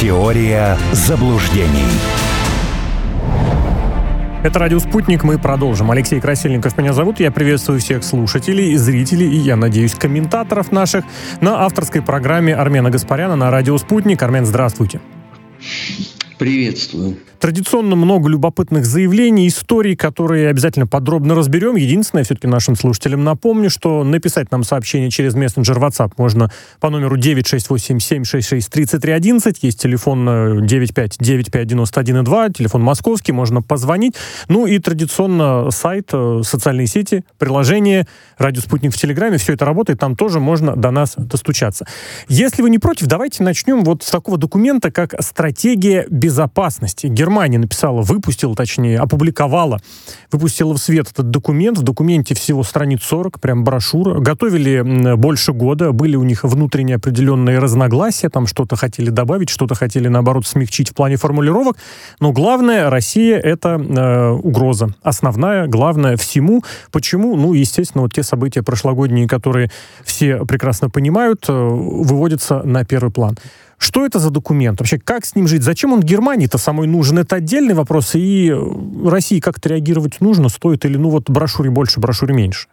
Теория заблуждений. Это «Радио Спутник». Мы продолжим. Алексей Красильников меня зовут. Я приветствую всех слушателей, зрителей и, я надеюсь, комментаторов наших на авторской программе Армена Гаспаряна на «Радио Спутник». Армен, здравствуйте. Приветствую. Традиционно много любопытных заявлений, историй, которые обязательно подробно разберем. Единственное, все-таки нашим слушателям напомню, что написать нам сообщение через мессенджер WhatsApp можно по номеру 968-766-3311. Есть телефон 9595112, телефон московский, можно позвонить. Ну и традиционно сайт, э, социальные сети, приложение, радио «Спутник» в Телеграме, все это работает, там тоже можно до нас достучаться. Если вы не против, давайте начнем вот с такого документа, как «Стратегия безопасности». Германия написала, выпустила, точнее, опубликовала, выпустила в свет этот документ. В документе всего страниц 40, прям брошюра. Готовили больше года, были у них внутренние определенные разногласия, там что-то хотели добавить, что-то хотели, наоборот, смягчить в плане формулировок. Но главное, Россия — это э, угроза. Основная, главная всему. Почему? Ну, естественно, вот те события прошлогодние, которые все прекрасно понимают, э, выводятся на первый план. Что это за документ? Вообще, как с ним жить? Зачем он Германии-то самой нужен? Это отдельный вопрос. И России как-то реагировать нужно, стоит или, ну вот, брошюре больше, брошюре меньше?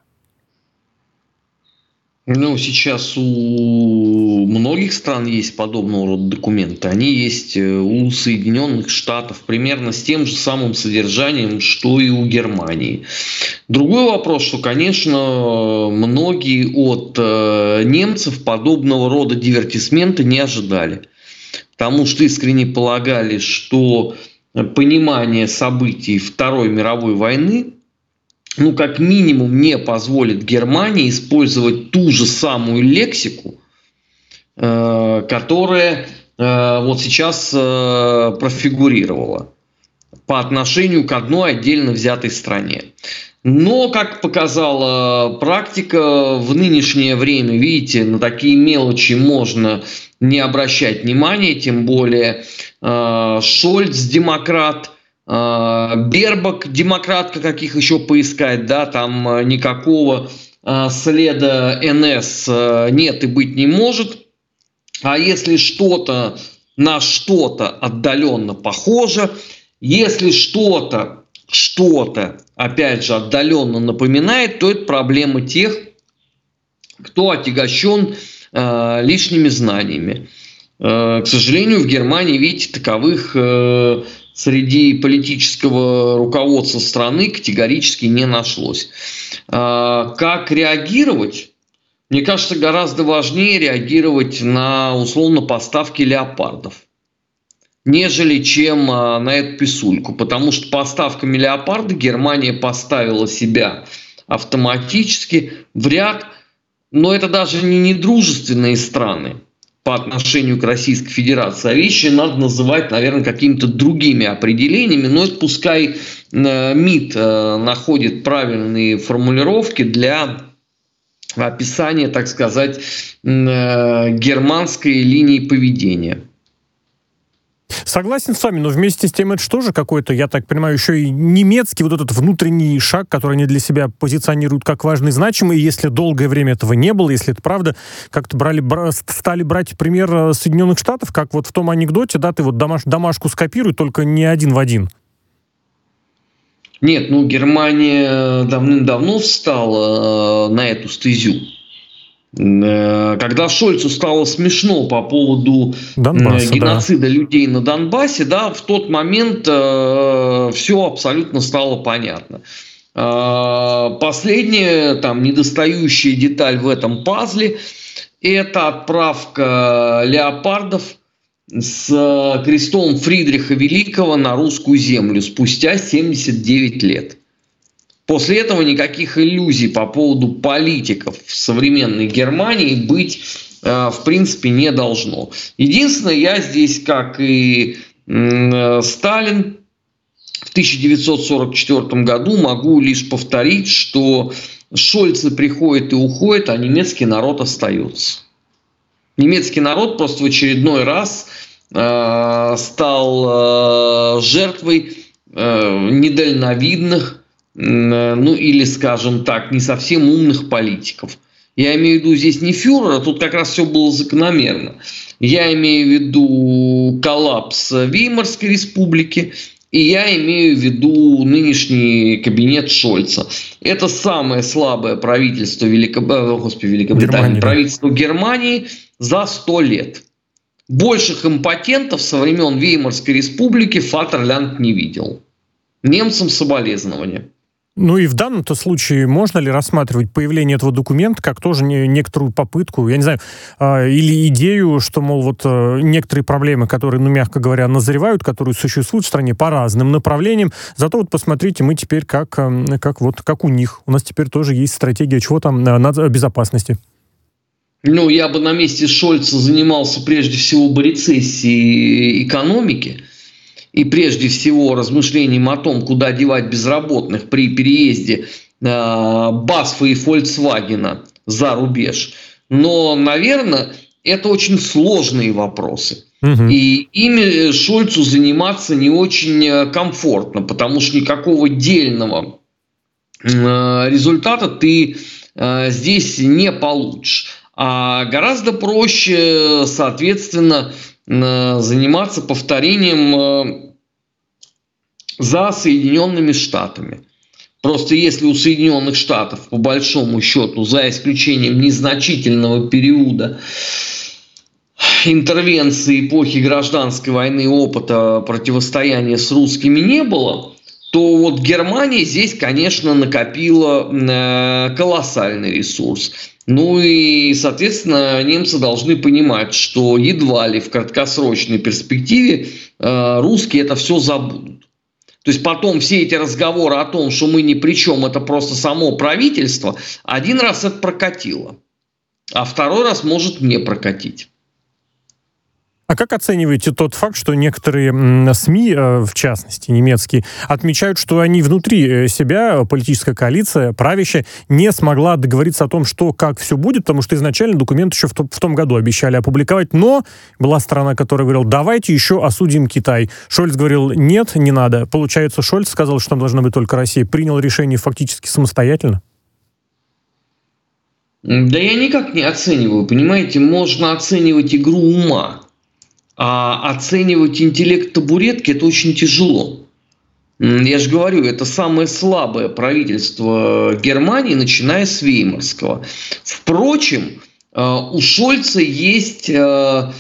Ну, сейчас у многих стран есть подобного рода документы. Они есть э, у Соединенных Штатов примерно с тем же самым содержанием, что и у Германии. Другой вопрос, что, конечно, многие от э, немцев подобного рода дивертисмента не ожидали. Потому что искренне полагали, что понимание событий Второй мировой войны ну, как минимум, не позволит Германии использовать ту же самую лексику, э, которая э, вот сейчас э, профигурировала по отношению к одной отдельно взятой стране. Но, как показала практика, в нынешнее время, видите, на такие мелочи можно не обращать внимания, тем более Шольц, демократ – Бербак, демократка, каких еще поискать, да, там а, никакого а, следа НС нет и быть не может. А если что-то на что-то отдаленно похоже, если что-то, что-то, опять же, отдаленно напоминает, то это проблема тех, кто отягощен э, лишними знаниями. Э, к сожалению, в Германии, видите, таковых э, среди политического руководства страны категорически не нашлось. А, как реагировать? Мне кажется, гораздо важнее реагировать на условно поставки леопардов нежели чем а, на эту писульку. Потому что поставками леопарда Германия поставила себя автоматически в ряд, но это даже не недружественные страны по отношению к Российской Федерации, а вещи надо называть, наверное, какими-то другими определениями, но это пускай э, МИД э, находит правильные формулировки для описания, так сказать, э, германской линии поведения. Согласен с вами, но вместе с тем это что же какой-то, я так понимаю, еще и немецкий вот этот внутренний шаг, который они для себя позиционируют как важный, значимый, и если долгое время этого не было, если это правда, как-то брали, стали брать пример э, Соединенных Штатов, как вот в том анекдоте, да, ты вот домаш, домашку скопируй, только не один в один. Нет, ну Германия давным-давно встала э, на эту стезю. Э, когда Шольцу стало смешно по поводу Донбасса, геноцида да. людей на Донбассе, да, в тот момент э, все абсолютно стало понятно. Э, последняя, там, недостающая деталь в этом пазле – это отправка леопардов с крестом Фридриха Великого на русскую землю спустя 79 лет. После этого никаких иллюзий по поводу политиков в современной Германии быть э, в принципе не должно. Единственное, я здесь, как и э, Сталин, в 1944 году могу лишь повторить, что Шольцы приходят и уходят, а немецкий народ остается. Немецкий народ просто в очередной раз э, стал э, жертвой э, недальновидных ну или, скажем так, не совсем умных политиков. Я имею в виду здесь не фюрера, тут как раз все было закономерно. Я имею в виду коллапс Веймарской республики, и я имею в виду нынешний кабинет Шольца. Это самое слабое правительство Великоб... Э, Господи, Великобритании, Германии, правительство Германии за сто лет. Больших импотентов со времен Веймарской республики Фатерланд не видел. Немцам соболезнования. Ну и в данном-то случае можно ли рассматривать появление этого документа как тоже не, некоторую попытку, я не знаю, э, или идею, что, мол, вот э, некоторые проблемы, которые, ну, мягко говоря, назревают, которые существуют в стране по разным направлениям, зато вот посмотрите, мы теперь как, э, как вот, как у них. У нас теперь тоже есть стратегия чего там на, на безопасности. Ну, я бы на месте Шольца занимался прежде всего бы рецессией экономики – и прежде всего размышлением о том, куда девать безработных при переезде э, Басфа и Фольксвагена за рубеж. Но, наверное, это очень сложные вопросы. Угу. И ими Шольцу заниматься не очень э, комфортно, потому что никакого дельного э, результата ты здесь не получишь. А гораздо проще, соответственно, заниматься повторением за Соединенными Штатами. Просто если у Соединенных Штатов, по большому счету, за исключением незначительного периода интервенции эпохи гражданской войны опыта противостояния с русскими не было, то вот Германия здесь, конечно, накопила э, колоссальный ресурс. Ну и, соответственно, немцы должны понимать, что едва ли в краткосрочной перспективе э, русские это все забудут. То есть потом все эти разговоры о том, что мы ни при чем, это просто само правительство, один раз это прокатило, а второй раз может не прокатить. А как оцениваете тот факт, что некоторые СМИ, э, в частности немецкие, отмечают, что они внутри э, себя, политическая коалиция, правящая, не смогла договориться о том, что, как все будет, потому что изначально документ еще в, в том году обещали опубликовать, но была страна, которая говорила, давайте еще осудим Китай. Шольц говорил, нет, не надо. Получается, Шольц сказал, что там должна быть только Россия, принял решение фактически самостоятельно? Да я никак не оцениваю, понимаете, можно оценивать игру ума а оценивать интеллект табуретки это очень тяжело. Я же говорю, это самое слабое правительство Германии, начиная с Веймарского. Впрочем, э, у Шольца есть э,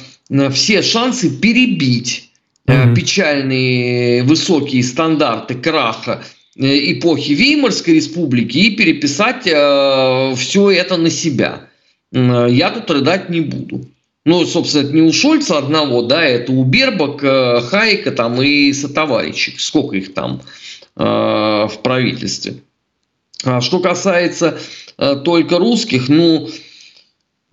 все шансы перебить mm-hmm. печальные высокие стандарты краха эпохи Веймарской республики и переписать все это на себя. Я тут рыдать не буду. Ну, собственно, это не у Шольца одного, да, это у Бербака, Хайка там и сотоварищей. Сколько их там э, в правительстве. А что касается э, только русских, ну,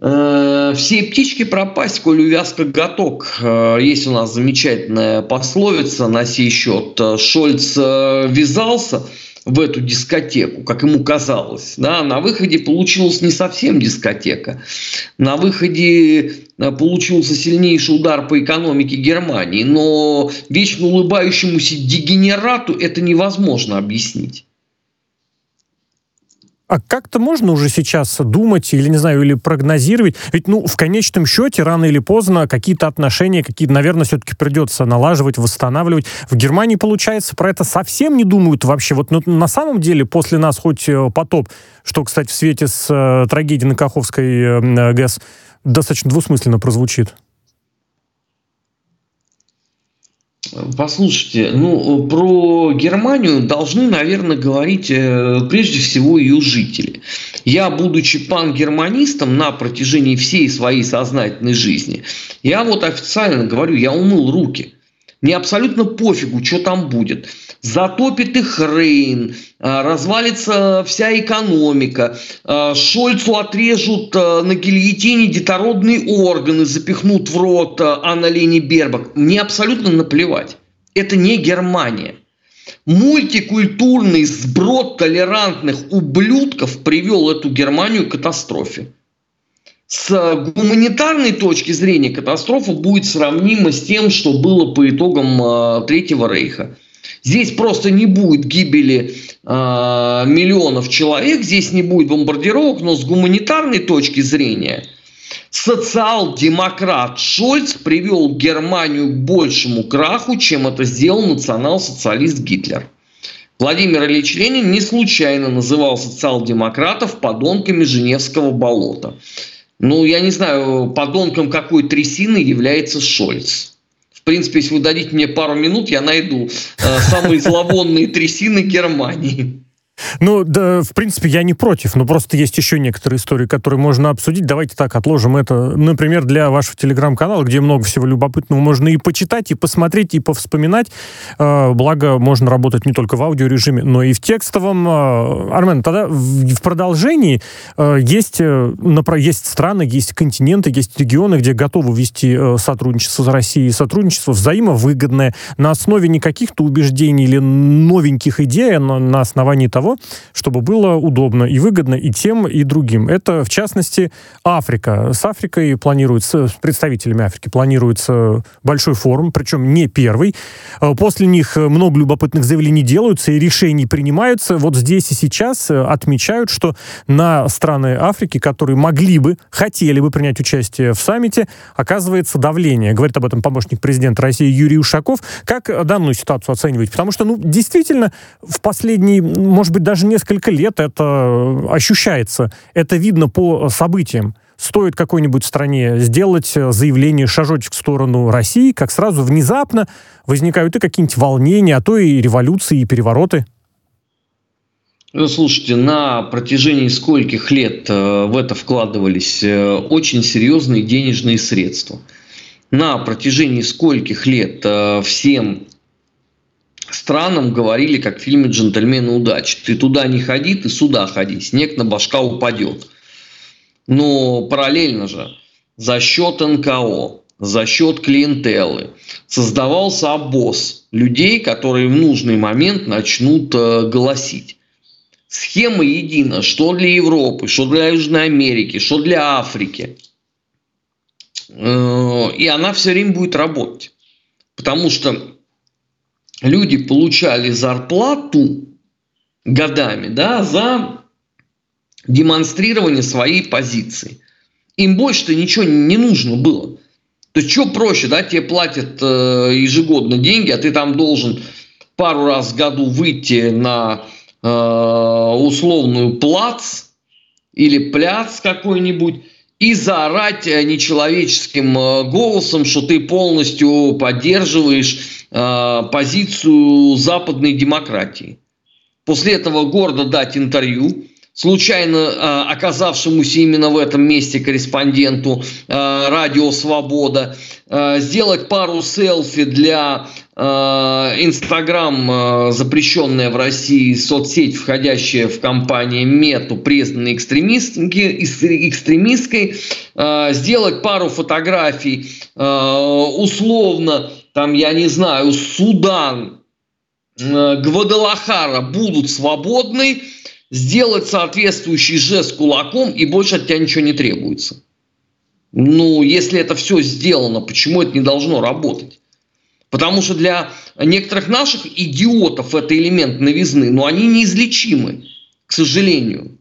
э, все птички пропасть, коль увяз как готок. Э, есть у нас замечательная пословица на сей счет. Шольц э, вязался – в эту дискотеку, как ему казалось. Да, на выходе получилась не совсем дискотека. На выходе э, получился сильнейший удар по экономике Германии. Но вечно улыбающемуся дегенерату это невозможно объяснить. А как-то можно уже сейчас думать или, не знаю, или прогнозировать? Ведь, ну, в конечном счете, рано или поздно какие-то отношения, какие-то, наверное, все-таки придется налаживать, восстанавливать. В Германии, получается, про это совсем не думают вообще. Вот ну, на самом деле, после нас хоть э, потоп, что, кстати, в свете с э, трагедией на Каховской э, ГЭС достаточно двусмысленно прозвучит. Послушайте, ну, про Германию должны, наверное, говорить э, прежде всего ее жители. Я, будучи пангерманистом на протяжении всей своей сознательной жизни, я вот официально говорю, я умыл руки. Мне абсолютно пофигу, что там будет затопит их Рейн, а, развалится вся экономика, а, Шольцу отрежут а, на гильотине детородные органы, запихнут в рот Анна Лени Бербак. Мне абсолютно наплевать. Это не Германия. Мультикультурный сброд толерантных ублюдков привел эту Германию к катастрофе. С гуманитарной точки зрения катастрофа будет сравнима с тем, что было по итогам Третьего Рейха. Здесь просто не будет гибели э, миллионов человек, здесь не будет бомбардировок, но с гуманитарной точки зрения социал-демократ Шольц привел Германию к большему краху, чем это сделал национал-социалист Гитлер. Владимир Ильич Ленин не случайно называл социал-демократов подонками Женевского болота. Ну, я не знаю, подонком какой трясины является Шольц. В принципе, если вы дадите мне пару минут, я найду э, самые зловонные трясины Германии. Ну, да, в принципе, я не против, но просто есть еще некоторые истории, которые можно обсудить. Давайте так, отложим это, например, для вашего телеграм-канала, где много всего любопытного можно и почитать, и посмотреть, и повспоминать. Э, благо, можно работать не только в аудиорежиме, но и в текстовом. Э, Армен, тогда в, продолжении э, есть, э, есть страны, есть континенты, есть регионы, где готовы вести э, сотрудничество с Россией, сотрудничество взаимовыгодное на основе не каких-то убеждений или новеньких идей, а на, на основании того, чтобы было удобно и выгодно и тем, и другим. Это, в частности, Африка. С Африкой планируется, с представителями Африки планируется большой форум, причем не первый. Э, после них много любопытных заявлений делаются и решений принимаются. Вот здесь и сейчас э, отмечают, что на страны Африки, которые могли бы, хотели бы принять участие в саммите, оказывается давление. Говорит об этом помощник президента России Юрий Ушаков. Как данную ситуацию оценивать? Потому что, ну, действительно, в последние, может быть, быть, даже несколько лет это ощущается. Это видно по событиям. Стоит какой-нибудь стране сделать заявление, шажочек в сторону России, как сразу внезапно возникают и какие-нибудь волнения, а то и революции, и перевороты. Ну, слушайте, на протяжении скольких лет э, в это вкладывались э, очень серьезные денежные средства. На протяжении скольких лет э, всем странам говорили, как в фильме «Джентльмены удачи». Ты туда не ходи, ты сюда ходи, снег на башка упадет. Но параллельно же за счет НКО, за счет клиентелы создавался обоз людей, которые в нужный момент начнут э, голосить. Схема едина, что для Европы, что для Южной Америки, что для Африки. Э, и она все время будет работать. Потому что люди получали зарплату годами да, за демонстрирование своей позиции. Им больше-то ничего не нужно было. То есть, что проще, да, тебе платят э, ежегодно деньги, а ты там должен пару раз в году выйти на э, условную плац или пляц какой-нибудь и заорать э, нечеловеческим э, голосом, что ты полностью поддерживаешь э, позицию западной демократии. После этого гордо дать интервью, случайно э, оказавшемуся именно в этом месте корреспонденту э, «Радио Свобода», э, сделать пару селфи для Инстаграм, запрещенная в России соцсеть, входящая в компанию Мету, признанной экстремистской, сделать пару фотографий условно, там, я не знаю, Судан, Гвадалахара будут свободны, сделать соответствующий жест кулаком, и больше от тебя ничего не требуется. Ну, если это все сделано, почему это не должно работать? Потому что для некоторых наших идиотов это элемент новизны, но они неизлечимы, к сожалению.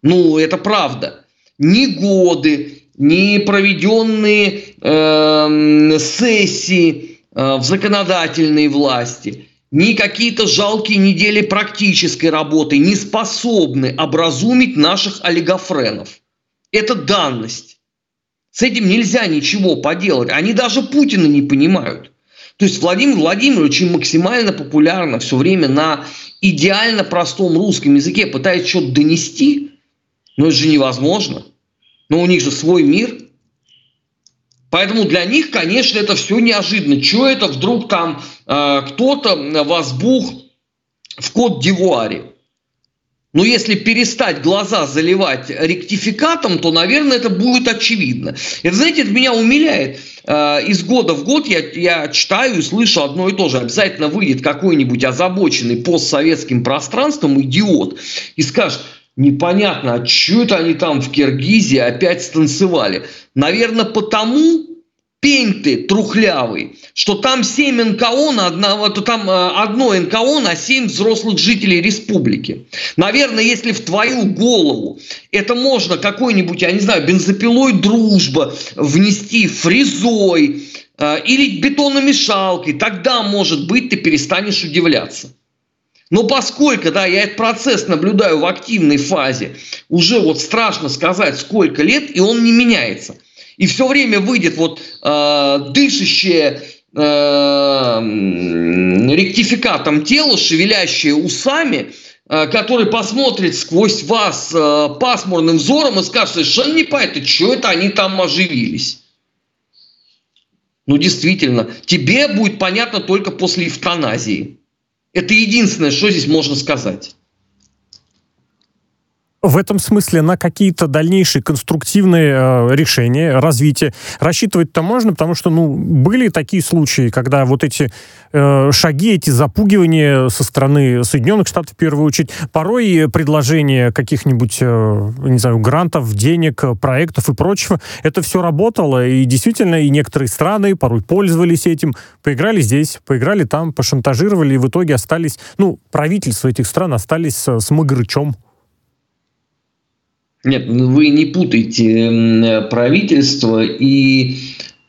Ну, это правда. Ни годы, ни проведенные э, сессии э, в законодательной власти, ни какие-то жалкие недели практической работы не способны образумить наших олигофренов. Это данность. С этим нельзя ничего поделать. Они даже Путина не понимают. То есть Владимир Владимирович максимально популярно все время на идеально простом русском языке пытается что-то донести, но это же невозможно. Но у них же свой мир. Поэтому для них, конечно, это все неожиданно. Чего это вдруг там э, кто-то возбух в Кот-Дивуаре? Но если перестать глаза заливать ректификатом, то, наверное, это будет очевидно. Это, знаете, это меня умиляет. Э, из года в год я, я читаю и слышу одно и то же. Обязательно выйдет какой-нибудь озабоченный постсоветским пространством идиот и скажет, непонятно, а что это они там в Киргизии опять станцевали. Наверное, потому, пень ты трухлявый, что там 7 НКО на одного, то там э, одно НКО на 7 взрослых жителей республики. Наверное, если в твою голову это можно какой-нибудь, я не знаю, бензопилой дружба внести, фрезой э, или бетономешалкой, тогда, может быть, ты перестанешь удивляться. Но поскольку, да, я этот процесс наблюдаю в активной фазе, уже вот страшно сказать, сколько лет, и он не меняется – и все время выйдет вот э, дышащее э, ректификатом тело, шевелящее усами, э, который посмотрит сквозь вас э, пасмурным взором и скажет, совершенно не понятно, что это они там оживились. Ну, действительно, тебе будет понятно только после эвтаназии. Это единственное, что здесь можно сказать в этом смысле на какие-то дальнейшие конструктивные э, решения, развитие рассчитывать-то можно, потому что, ну, были такие случаи, когда вот эти э, шаги, эти запугивания со стороны Соединенных Штатов, в первую очередь, порой предложение каких-нибудь, э, не знаю, грантов, денег, проектов и прочего, это все работало, и действительно, и некоторые страны порой пользовались этим, поиграли здесь, поиграли там, пошантажировали, и в итоге остались, ну, правительства этих стран остались с, с Магрычом. Нет, ну, вы не путайте правительство и,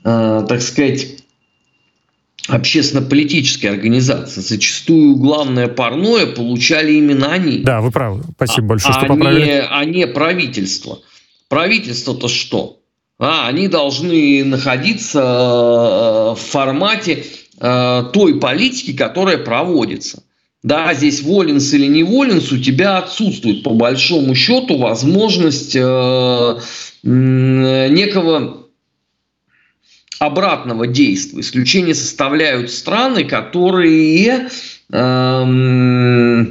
э, так сказать, общественно-политические организации. Зачастую главное парное получали именно они. Да, вы правы. Спасибо большое, а, что поправили. Не, а не правительство. Правительство-то что? А, они должны находиться э, в формате э, той политики, которая проводится да, здесь воленс или не воленс, у тебя отсутствует по большому счету возможность э, некого обратного действия. Исключение составляют страны, которые э,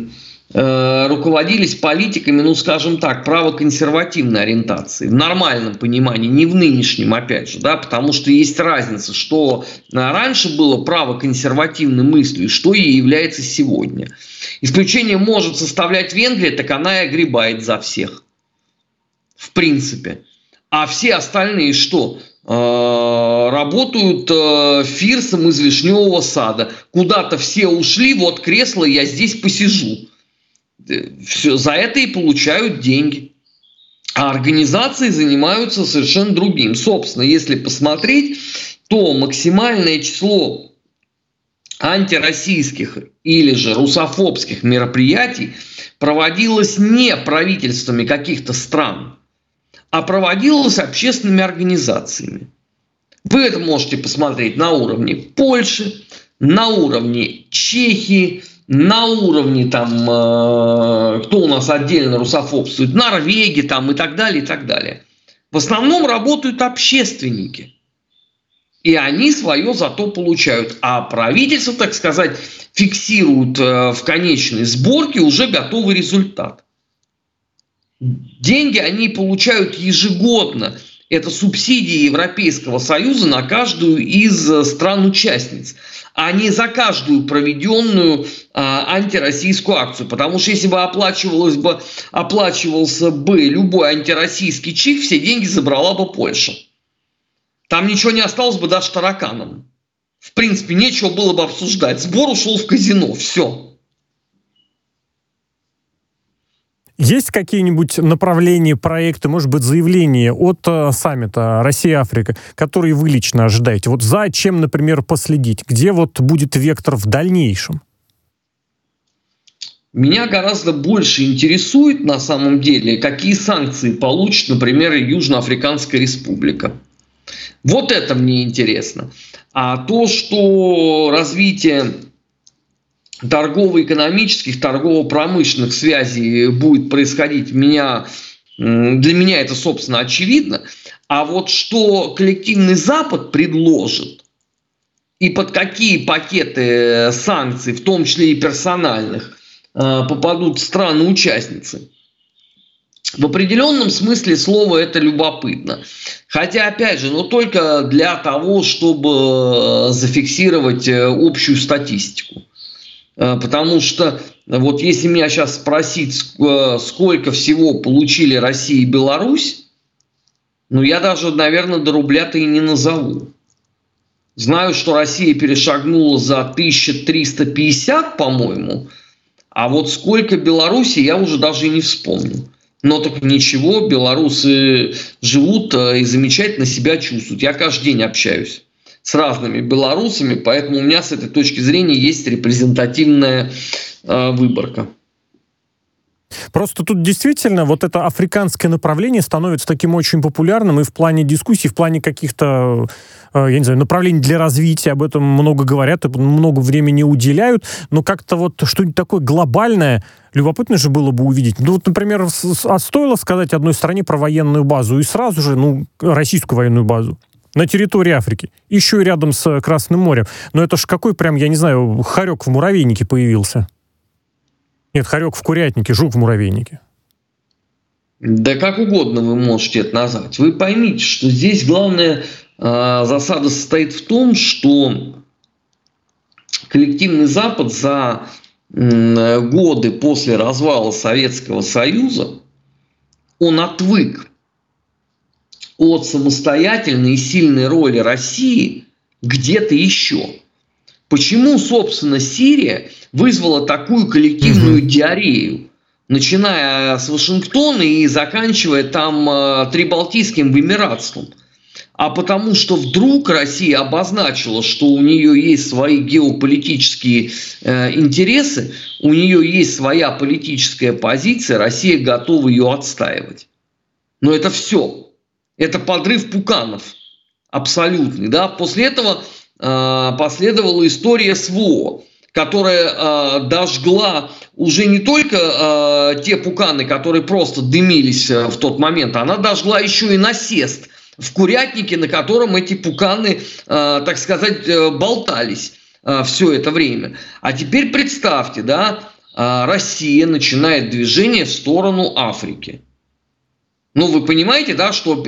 руководились политиками, ну, скажем так, правоконсервативной ориентации, в нормальном понимании, не в нынешнем, опять же, да, потому что есть разница, что раньше было правоконсервативной мыслью, что и является сегодня. Исключение может составлять Венгрия, так она и огребает за всех. В принципе. А все остальные что? Э, работают э, фирсом из вишневого сада. Куда-то все ушли, вот кресло, я здесь посижу все, за это и получают деньги. А организации занимаются совершенно другим. Собственно, если посмотреть, то максимальное число антироссийских или же русофобских мероприятий проводилось не правительствами каких-то стран, а проводилось общественными организациями. Вы это можете посмотреть на уровне Польши, на уровне Чехии, на уровне там, э, кто у нас отдельно русофобствует, Норвегии там и так далее, и так далее. В основном работают общественники. И они свое зато получают. А правительство, так сказать, фиксирует э, в конечной сборке уже готовый результат. Деньги они получают ежегодно. Это субсидии Европейского Союза на каждую из э, стран-участниц а не за каждую проведенную а, антироссийскую акцию. Потому что если бы оплачивалось бы, оплачивался бы любой антироссийский чих, все деньги забрала бы Польша. Там ничего не осталось бы даже тараканам. В принципе, нечего было бы обсуждать. Сбор ушел в казино. Все. Есть какие-нибудь направления, проекты, может быть, заявления от э, саммита Россия-Африка, которые вы лично ожидаете? Вот за чем, например, последить? Где вот будет вектор в дальнейшем? Меня гораздо больше интересует на самом деле, какие санкции получит, например, Южноафриканская республика. Вот это мне интересно. А то, что развитие торгово-экономических, торгово-промышленных связей будет происходить, меня, для меня это, собственно, очевидно. А вот что коллективный Запад предложит, и под какие пакеты санкций, в том числе и персональных, э, попадут страны-участницы, в определенном смысле слова это любопытно. Хотя, опять же, но только для того, чтобы зафиксировать э, общую статистику. Э, потому что вот если меня сейчас спросить, э, сколько всего получили Россия и Беларусь, ну я даже, наверное, до рубля-то и не назову. Знаю, что Россия перешагнула за 1350, по-моему, а вот сколько Беларуси, я уже даже и не вспомню. Но так ничего, белорусы живут э, и замечательно себя чувствуют. Я каждый день общаюсь с разными белорусами, поэтому у меня с этой точки зрения есть репрезентативная э, выборка. Просто тут действительно вот это африканское направление становится таким очень популярным и в плане дискуссий, в плане каких-то, э, я не знаю, направлений для развития, об этом много говорят, много времени уделяют, но как-то вот что-нибудь такое глобальное, любопытно же было бы увидеть. Ну вот, например, а стоило сказать одной стране про военную базу и сразу же, ну, российскую военную базу на территории Африки, еще и рядом с Красным морем. Но это ж какой прям, я не знаю, хорек в муравейнике появился. Нет, хорек в курятнике, жук в муравейнике. Да как угодно вы можете это назвать. Вы поймите, что здесь главная э, засада состоит в том, что коллективный Запад за э, годы после развала Советского Союза, он отвык от самостоятельной и сильной роли России где-то еще. Почему, собственно, Сирия вызвала такую коллективную угу. диарею? Начиная с Вашингтона и заканчивая там э, Трибалтийским Эмиратством. А потому что вдруг Россия обозначила, что у нее есть свои геополитические э, интересы, у нее есть своя политическая позиция, Россия готова ее отстаивать. Но это все. Это подрыв пуканов абсолютный. Да? После этого Э, последовала история СВО, которая э, дожгла уже не только э, те пуканы, которые просто дымились в тот момент, она дожгла еще и насест в курятнике, на котором эти пуканы, так сказать, болтались все это время. А теперь представьте, да, Россия начинает движение в сторону Африки. Ну, вы понимаете, да, что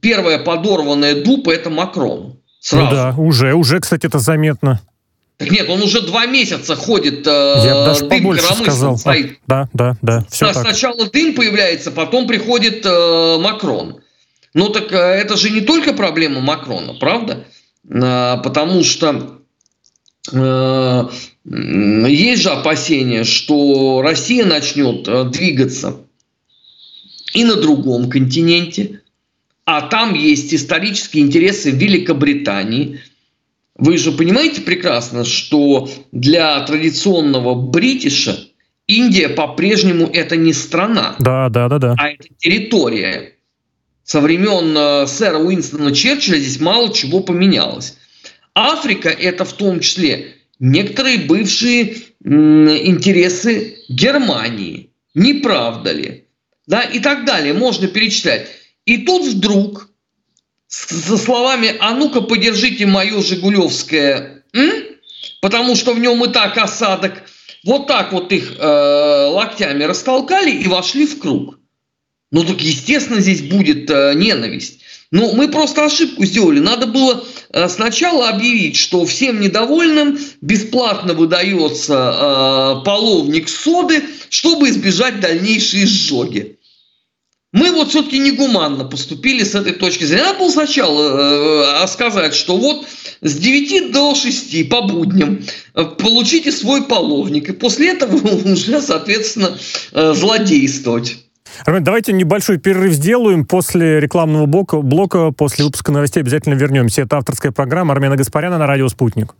первая подорванная дупа – это Макрон. Сразу. Ну да, уже, уже, кстати, это заметно. Так нет, он уже два месяца ходит, э, Я даже дым побольше сказал. стоит. А, да, да, да. Все да, так. Сначала дым появляется, потом приходит э, Макрон. Ну так э, это же не только проблема Макрона, правда? Э, потому что э, есть же опасения, что Россия начнет э, двигаться и на другом континенте, а там есть исторические интересы Великобритании. Вы же понимаете прекрасно, что для традиционного бритиша Индия по-прежнему это не страна, да, да, да, да. а это территория. Со времен э, сэра Уинстона Черчилля здесь мало чего поменялось. Африка это в том числе некоторые бывшие интересы Германии. Не правда ли? Да, и так далее. Можно перечислять. И тут вдруг, со словами «А ну-ка, подержите мое Жигулевское», м? потому что в нем и так осадок, вот так вот их э, локтями растолкали и вошли в круг. Ну так, естественно, здесь будет э, ненависть. Но мы просто ошибку сделали. Надо было э, сначала объявить, что всем недовольным бесплатно выдается э, половник соды, чтобы избежать дальнейшей сжоги. Мы вот все-таки негуманно поступили с этой точки зрения. Надо было сначала э, сказать, что вот с 9 до 6 по будням э, получите свой половник, и после этого уже, соответственно, э, злодействовать. Армен, давайте небольшой перерыв сделаем. После рекламного блока, блока, после выпуска новостей обязательно вернемся. Это авторская программа Армена Гаспаряна на радио «Спутник».